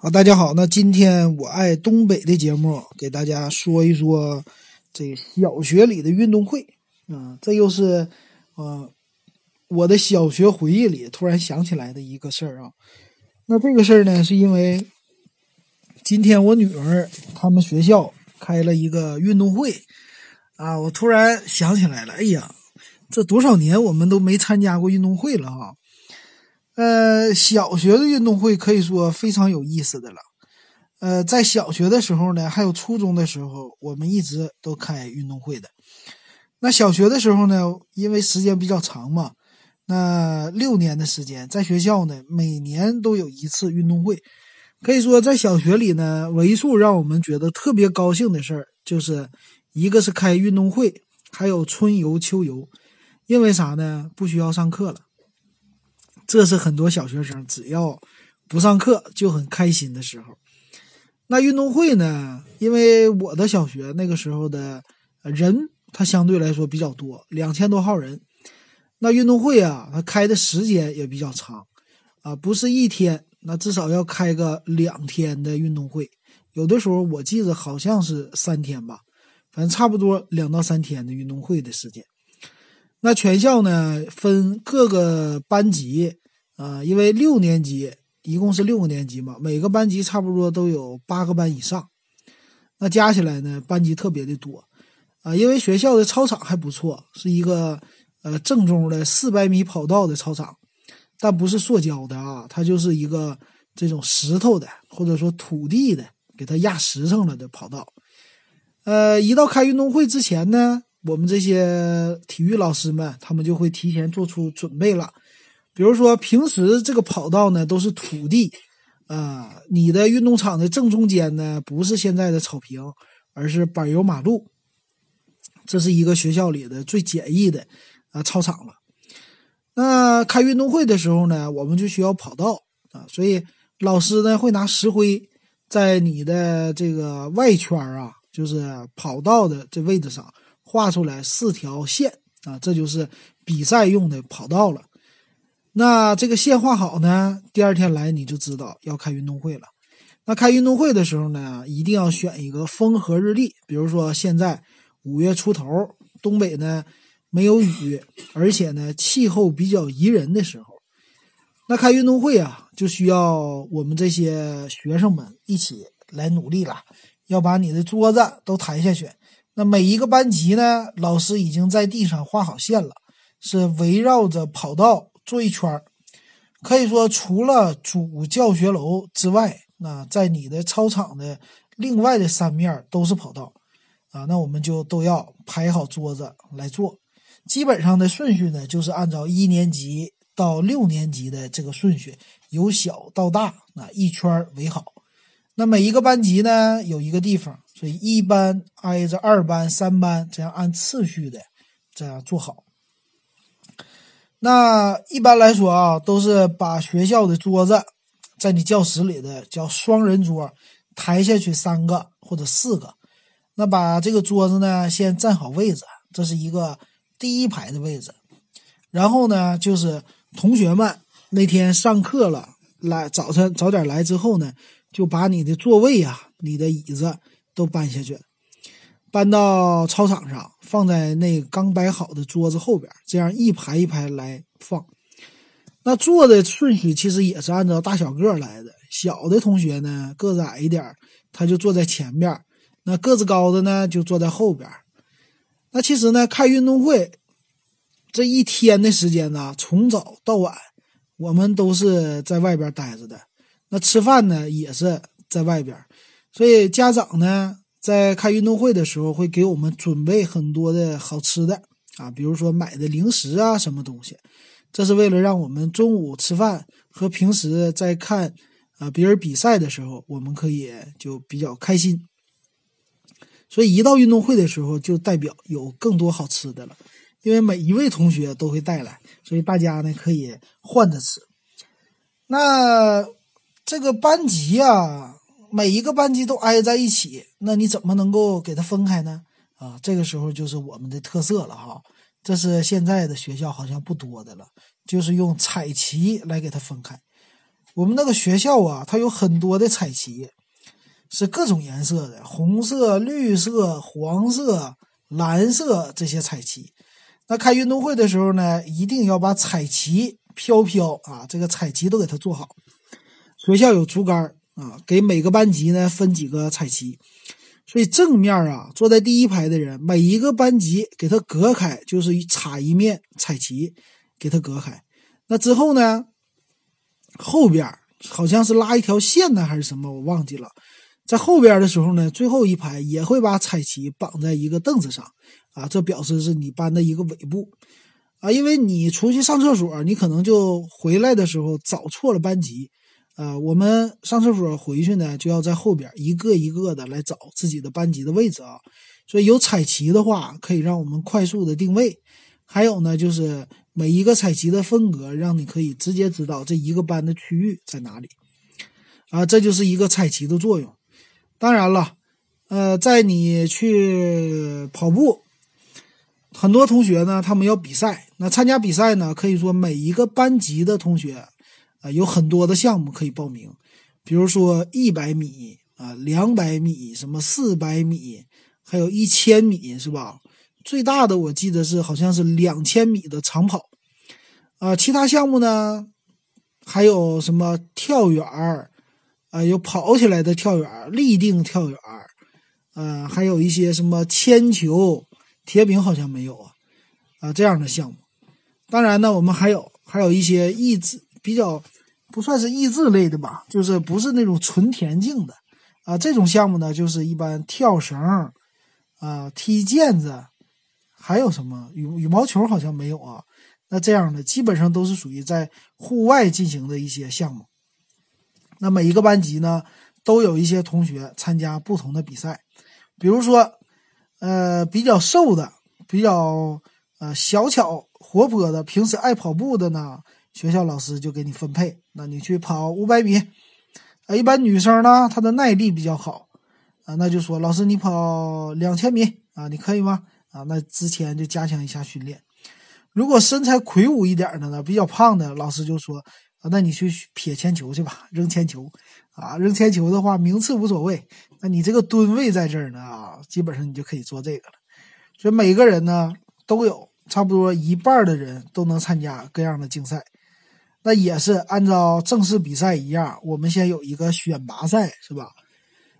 好，大家好。那今天我爱东北的节目，给大家说一说这小学里的运动会啊，这又是呃我的小学回忆里突然想起来的一个事儿啊。那这个事儿呢，是因为今天我女儿他们学校开了一个运动会啊，我突然想起来了，哎呀，这多少年我们都没参加过运动会了哈。呃，小学的运动会可以说非常有意思的了。呃，在小学的时候呢，还有初中的时候，我们一直都开运动会的。那小学的时候呢，因为时间比较长嘛，那六年的时间，在学校呢，每年都有一次运动会。可以说，在小学里呢，为数让我们觉得特别高兴的事儿，就是一个是开运动会，还有春游、秋游。因为啥呢？不需要上课了。这是很多小学生只要不上课就很开心的时候。那运动会呢？因为我的小学那个时候的人，他相对来说比较多，两千多号人。那运动会啊，它开的时间也比较长啊，不是一天，那至少要开个两天的运动会。有的时候我记得好像是三天吧，反正差不多两到三天的运动会的时间。那全校呢，分各个班级啊，因为六年级一共是六个年级嘛，每个班级差不多都有八个班以上，那加起来呢，班级特别的多啊。因为学校的操场还不错，是一个呃正宗的四百米跑道的操场，但不是塑胶的啊，它就是一个这种石头的或者说土地的，给它压实上了的跑道。呃，一到开运动会之前呢。我们这些体育老师们，他们就会提前做出准备了。比如说，平时这个跑道呢都是土地，啊，你的运动场的正中间呢不是现在的草坪，而是柏油马路。这是一个学校里的最简易的啊操场了。那开运动会的时候呢，我们就需要跑道啊，所以老师呢会拿石灰在你的这个外圈啊，就是跑道的这位置上。画出来四条线啊，这就是比赛用的跑道了。那这个线画好呢，第二天来你就知道要开运动会了。那开运动会的时候呢，一定要选一个风和日丽，比如说现在五月出头，东北呢没有雨，而且呢气候比较宜人的时候。那开运动会啊，就需要我们这些学生们一起来努力了，要把你的桌子都抬下去。那每一个班级呢，老师已经在地上画好线了，是围绕着跑道做一圈儿可以说，除了主教学楼之外，那在你的操场的另外的三面都是跑道啊。那我们就都要排好桌子来做。基本上的顺序呢，就是按照一年级到六年级的这个顺序，由小到大，那一圈围好。那每一个班级呢，有一个地方。所以一班挨着二班、三班，这样按次序的这样做好。那一般来说啊，都是把学校的桌子在你教室里的叫双人桌抬下去三个或者四个。那把这个桌子呢，先占好位置，这是一个第一排的位置。然后呢，就是同学们那天上课了，来早晨早点来之后呢，就把你的座位呀、你的椅子。都搬下去，搬到操场上，放在那刚摆好的桌子后边，这样一排一排来放。那坐的顺序其实也是按照大小个来的。小的同学呢，个子矮一点，他就坐在前边；那个子高的呢，就坐在后边。那其实呢，开运动会这一天的时间呢，从早到晚，我们都是在外边待着的。那吃饭呢，也是在外边。所以家长呢，在开运动会的时候，会给我们准备很多的好吃的啊，比如说买的零食啊，什么东西，这是为了让我们中午吃饭和平时在看啊别人比赛的时候，我们可以就比较开心。所以一到运动会的时候，就代表有更多好吃的了，因为每一位同学都会带来，所以大家呢可以换着吃。那这个班级啊。每一个班级都挨在一起，那你怎么能够给它分开呢？啊，这个时候就是我们的特色了哈。这是现在的学校好像不多的了，就是用彩旗来给它分开。我们那个学校啊，它有很多的彩旗，是各种颜色的，红色、绿色、黄色、蓝色这些彩旗。那开运动会的时候呢，一定要把彩旗飘飘啊，这个彩旗都给它做好。学校有竹竿啊，给每个班级呢分几个彩旗，所以正面啊，坐在第一排的人，每一个班级给它隔开，就是插一面彩旗，给它隔开。那之后呢？后边好像是拉一条线呢，还是什么，我忘记了。在后边的时候呢，最后一排也会把彩旗绑在一个凳子上，啊，这表示是你班的一个尾部，啊，因为你出去上厕所，你可能就回来的时候找错了班级，呃，我们上厕所回去呢，就要在后边一个一个的来找自己的班级的位置啊。所以有彩旗的话，可以让我们快速的定位。还有呢，就是每一个彩旗的分隔，让你可以直接知道这一个班的区域在哪里，啊，这就是一个彩旗的作用。当然了，呃，在你去跑步，很多同学呢，他们要比赛，那参加比赛呢，可以说每一个班级的同学，啊，有很多的项目可以报名，比如说一百米啊，两百米，什么四百米，还有一千米，是吧？最大的我记得是好像是两千米的长跑，啊，其他项目呢，还有什么跳远儿，啊，有跑起来的跳远立定跳远儿，还有一些什么铅球、铁饼好像没有啊，啊，这样的项目。当然呢，我们还有还有一些益智比较不算是益智类的吧，就是不是那种纯田径的，啊，这种项目呢，就是一般跳绳，啊，踢毽子。还有什么羽羽毛球好像没有啊？那这样的基本上都是属于在户外进行的一些项目。那每一个班级呢，都有一些同学参加不同的比赛。比如说，呃，比较瘦的，比较呃小巧活泼的，平时爱跑步的呢，学校老师就给你分配，那你去跑五百米。啊，一般女生呢，她的耐力比较好，啊，那就说老师你跑两千米啊，你可以吗？啊，那之前就加强一下训练。如果身材魁梧一点的呢，比较胖的，老师就说：“啊，那你去撇铅球去吧，扔铅球。啊，扔铅球的话，名次无所谓，那你这个吨位在这儿呢，啊，基本上你就可以做这个了。所以每个人呢，都有差不多一半的人都能参加各样的竞赛。那也是按照正式比赛一样，我们先有一个选拔赛，是吧？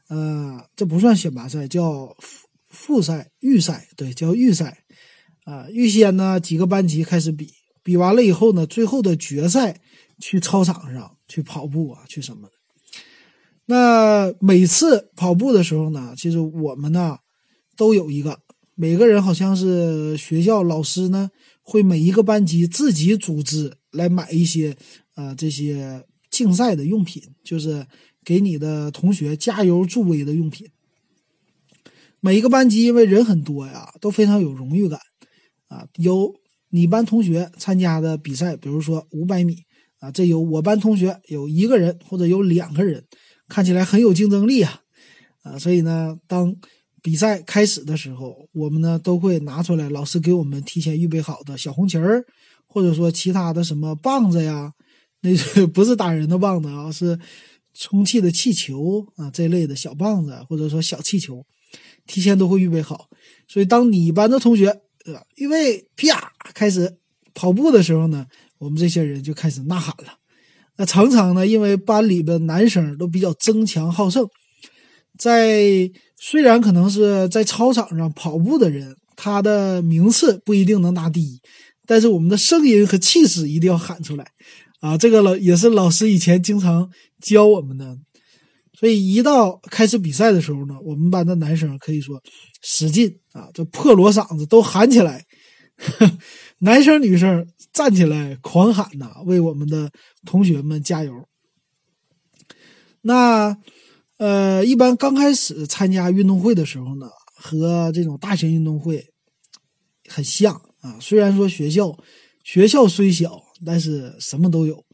呃，这不算选拔赛，叫。复赛、预赛，对，叫预赛，啊，预先呢几个班级开始比，比完了以后呢，最后的决赛去操场上去跑步啊，去什么的。那每次跑步的时候呢，其实我们呢都有一个，每个人好像是学校老师呢会每一个班级自己组织来买一些啊这些竞赛的用品，就是给你的同学加油助威的用品。每一个班级因为人很多呀，都非常有荣誉感，啊，有你班同学参加的比赛，比如说五百米，啊，这有我班同学有一个人或者有两个人，看起来很有竞争力啊，啊，所以呢，当比赛开始的时候，我们呢都会拿出来老师给我们提前预备好的小红旗儿，或者说其他的什么棒子呀，那不是打人的棒子啊，是充气的气球啊这类的小棒子，或者说小气球。提前都会预备好，所以当你班的同学呃预备啪开始跑步的时候呢，我们这些人就开始呐喊了。那常常呢，因为班里的男生都比较争强好胜，在虽然可能是在操场上跑步的人，他的名次不一定能拿第一，但是我们的声音和气势一定要喊出来啊！这个老也是老师以前经常教我们的。所以一到开始比赛的时候呢，我们班的男生可以说使劲啊，这破锣嗓子都喊起来，男生女生站起来狂喊呐，为我们的同学们加油。那呃，一般刚开始参加运动会的时候呢，和这种大型运动会很像啊。虽然说学校学校虽小，但是什么都有。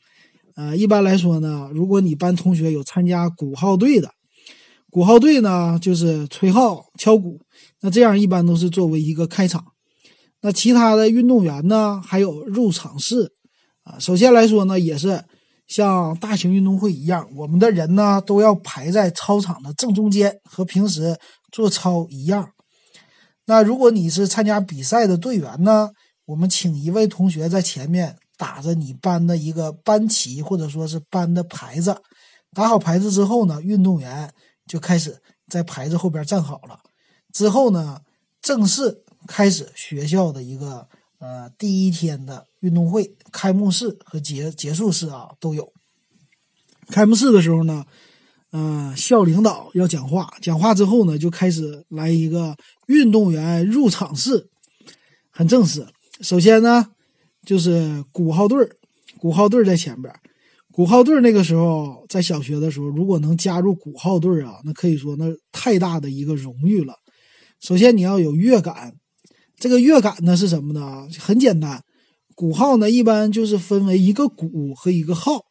呃，一般来说呢，如果你班同学有参加鼓号队的，鼓号队呢就是吹号、敲鼓，那这样一般都是作为一个开场。那其他的运动员呢，还有入场式，啊，首先来说呢，也是像大型运动会一样，我们的人呢都要排在操场的正中间，和平时做操一样。那如果你是参加比赛的队员呢，我们请一位同学在前面打着你班的一个班旗，或者说是班的牌子。打好牌子之后呢，运动员就开始在牌子后边站好了。之后呢，正式开始学校的一个呃第一天的运动会开幕式和结结束式啊都有。开幕式的时候呢，嗯，校领导要讲话，讲话之后呢，就开始来一个运动员入场式，很正式。首先呢，就是鼓号队儿鼓号队在前边。鼓号队那个时候在小学的时候，如果能加入鼓号队啊，那可以说那太大的一个荣誉了。首先你要有乐感，这个乐感呢是什么呢？很简单，鼓号呢一般就是分为一个鼓和一个号。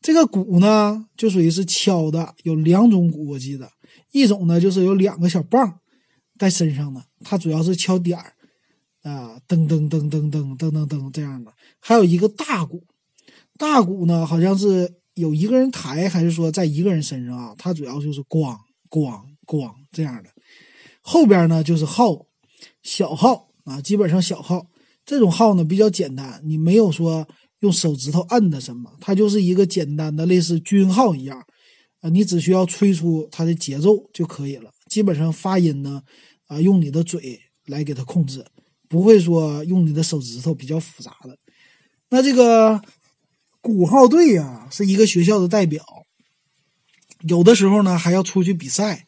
这个鼓呢就属于是敲的，有两种鼓我记得，一种呢就是有两个小棒在身上的，它主要是敲点儿啊，噔噔噔噔噔噔噔噔这样的。还有一个大鼓。大鼓呢，好像是有一个人抬，还是说在一个人身上啊？它主要就是咣咣咣这样的。后边呢就是号，小号啊，基本上小号这种号呢比较简单，你没有说用手指头摁的什么，它就是一个简单的类似军号一样啊，你只需要吹出它的节奏就可以了。基本上发音呢啊，用你的嘴来给它控制，不会说用你的手指头比较复杂的。那这个。鼓号队呀，是一个学校的代表，有的时候呢还要出去比赛。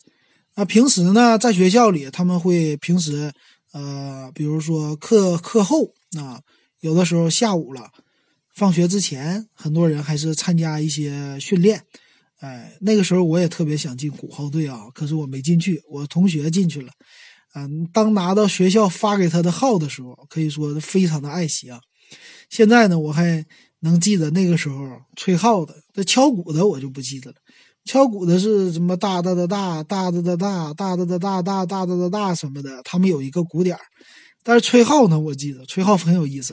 那平时呢，在学校里他们会平时，呃，比如说课课后啊，有的时候下午了，放学之前，很多人还是参加一些训练。哎，那个时候我也特别想进鼓号队啊，可是我没进去，我同学进去了。嗯，当拿到学校发给他的号的时候，可以说非常的爱惜啊。现在呢，我还。能记得那个时候吹号的，这敲鼓的我就不记得了。敲鼓的是什么大大的大大的的大大的的大大大的的大什么的，他们有一个鼓点但是吹号呢，我记得吹号很有意思，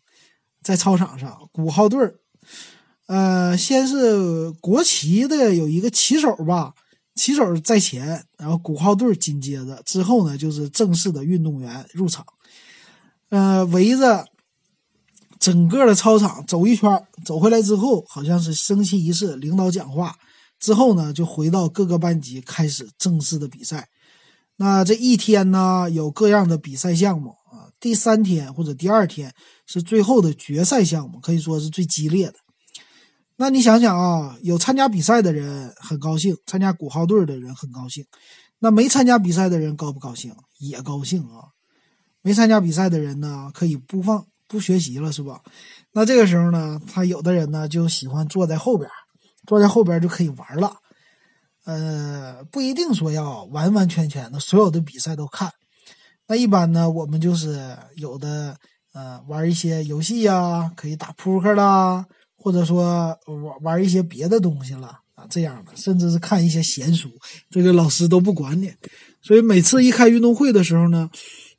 在操场上鼓号队儿，呃，先是国旗的有一个旗手吧。旗手在前，然后鼓号队紧接着，之后呢就是正式的运动员入场。呃，围着整个的操场走一圈，走回来之后，好像是升旗仪式，领导讲话之后呢，就回到各个班级开始正式的比赛。那这一天呢，有各样的比赛项目啊。第三天或者第二天是最后的决赛项目，可以说是最激烈的。那你想想啊，有参加比赛的人很高兴，参加鼓号队的人很高兴，那没参加比赛的人高不高兴？也高兴啊。没参加比赛的人呢，可以不放不学习了，是吧？那这个时候呢，他有的人呢就喜欢坐在后边，坐在后边就可以玩了。呃，不一定说要完完全全的所有的比赛都看。那一般呢，我们就是有的呃玩一些游戏呀，可以打扑克啦。或者说玩玩一些别的东西了啊，这样的，甚至是看一些闲书，这个老师都不管你。所以每次一开运动会的时候呢，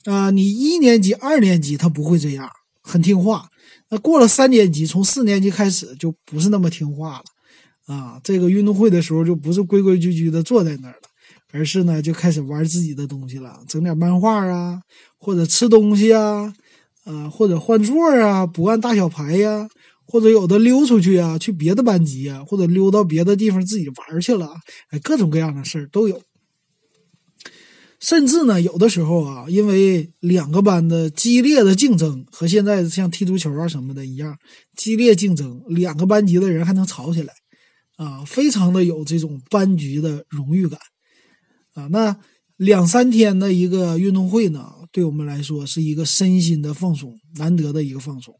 啊，你一年级、二年级他不会这样，很听话。那过了三年级，从四年级开始就不是那么听话了，啊，这个运动会的时候就不是规规矩矩的坐在那儿了，而是呢就开始玩自己的东西了，整点漫画啊，或者吃东西啊，啊，或者换座啊，不按大小排呀。或者有的溜出去啊，去别的班级啊，或者溜到别的地方自己玩去了，哎，各种各样的事儿都有。甚至呢，有的时候啊，因为两个班的激烈的竞争，和现在像踢足球啊什么的一样，激烈竞争，两个班级的人还能吵起来，啊，非常的有这种班级的荣誉感，啊，那两三天的一个运动会呢，对我们来说是一个身心的放松，难得的一个放松。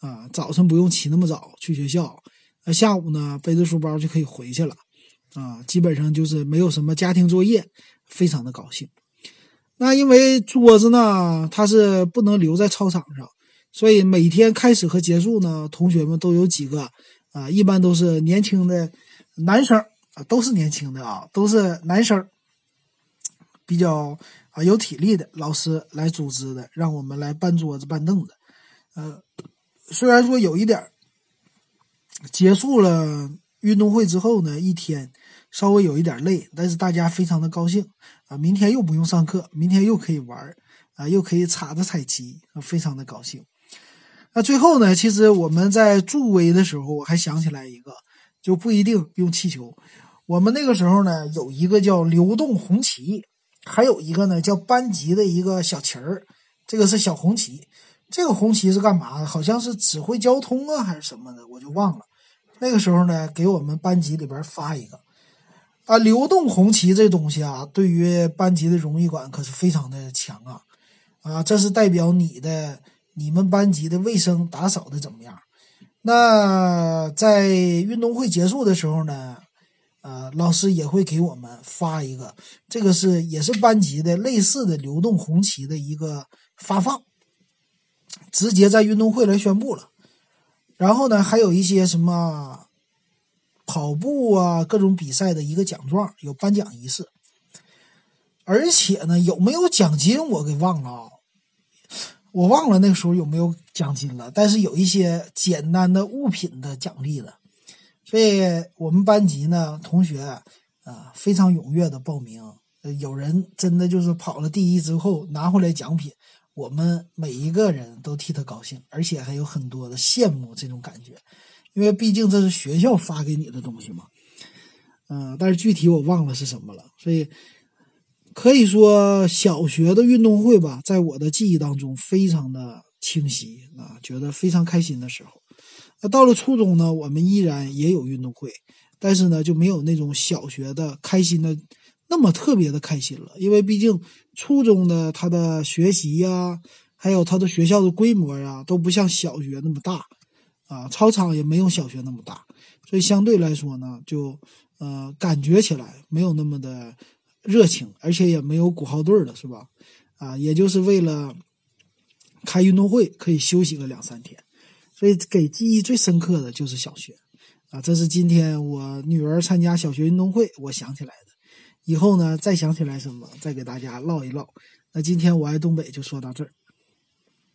啊，早晨不用起那么早去学校，那下午呢背着书包就可以回去了，啊，基本上就是没有什么家庭作业，非常的高兴。那因为桌子呢，它是不能留在操场上，所以每天开始和结束呢，同学们都有几个啊，一般都是年轻的男生啊，都是年轻的啊，都是男生，比较啊有体力的老师来组织的，让我们来搬桌子搬凳子。呃，虽然说有一点结束了运动会之后呢，一天稍微有一点累，但是大家非常的高兴啊！明天又不用上课，明天又可以玩啊，又可以插着彩旗，非常的高兴。那最后呢，其实我们在助威的时候，我还想起来一个，就不一定用气球。我们那个时候呢，有一个叫流动红旗，还有一个呢叫班级的一个小旗儿，这个是小红旗。这个红旗是干嘛的？好像是指挥交通啊，还是什么的，我就忘了。那个时候呢，给我们班级里边发一个啊，流动红旗这东西啊，对于班级的荣誉感可是非常的强啊啊，这是代表你的你们班级的卫生打扫的怎么样？那在运动会结束的时候呢，呃，老师也会给我们发一个，这个是也是班级的类似的流动红旗的一个发放，直接在运动会来宣布了。然后呢，还有一些什么跑步啊，各种比赛的一个奖状，有颁奖仪式。而且呢，有没有奖金我给忘了啊，我忘了那个时候有没有奖金了。但是有一些简单的物品的奖励的，所以我们班级呢，同学啊非常踊跃的报名，有人真的就是跑了第一之后拿回来奖品。我们每一个人都替他高兴，而且还有很多的羡慕这种感觉，因为毕竟这是学校发给你的东西嘛。嗯，但是具体我忘了是什么了，所以可以说小学的运动会吧，在我的记忆当中非常的清晰啊，觉得非常开心的时候。到了初中呢，我们依然也有运动会，但是呢就没有那种小学的开心的。那么特别的开心了，因为毕竟初中的他的学习呀，还有他的学校的规模呀，都不像小学那么大，啊，操场也没有小学那么大，所以相对来说呢，就呃感觉起来没有那么的热情，而且也没有鼓号队了，是吧？啊，也就是为了开运动会可以休息个两三天，所以给记忆最深刻的就是小学，啊，这是今天我女儿参加小学运动会，我想起来的。以后呢，再想起来什么，再给大家唠一唠。那今天我爱东北就说到这儿。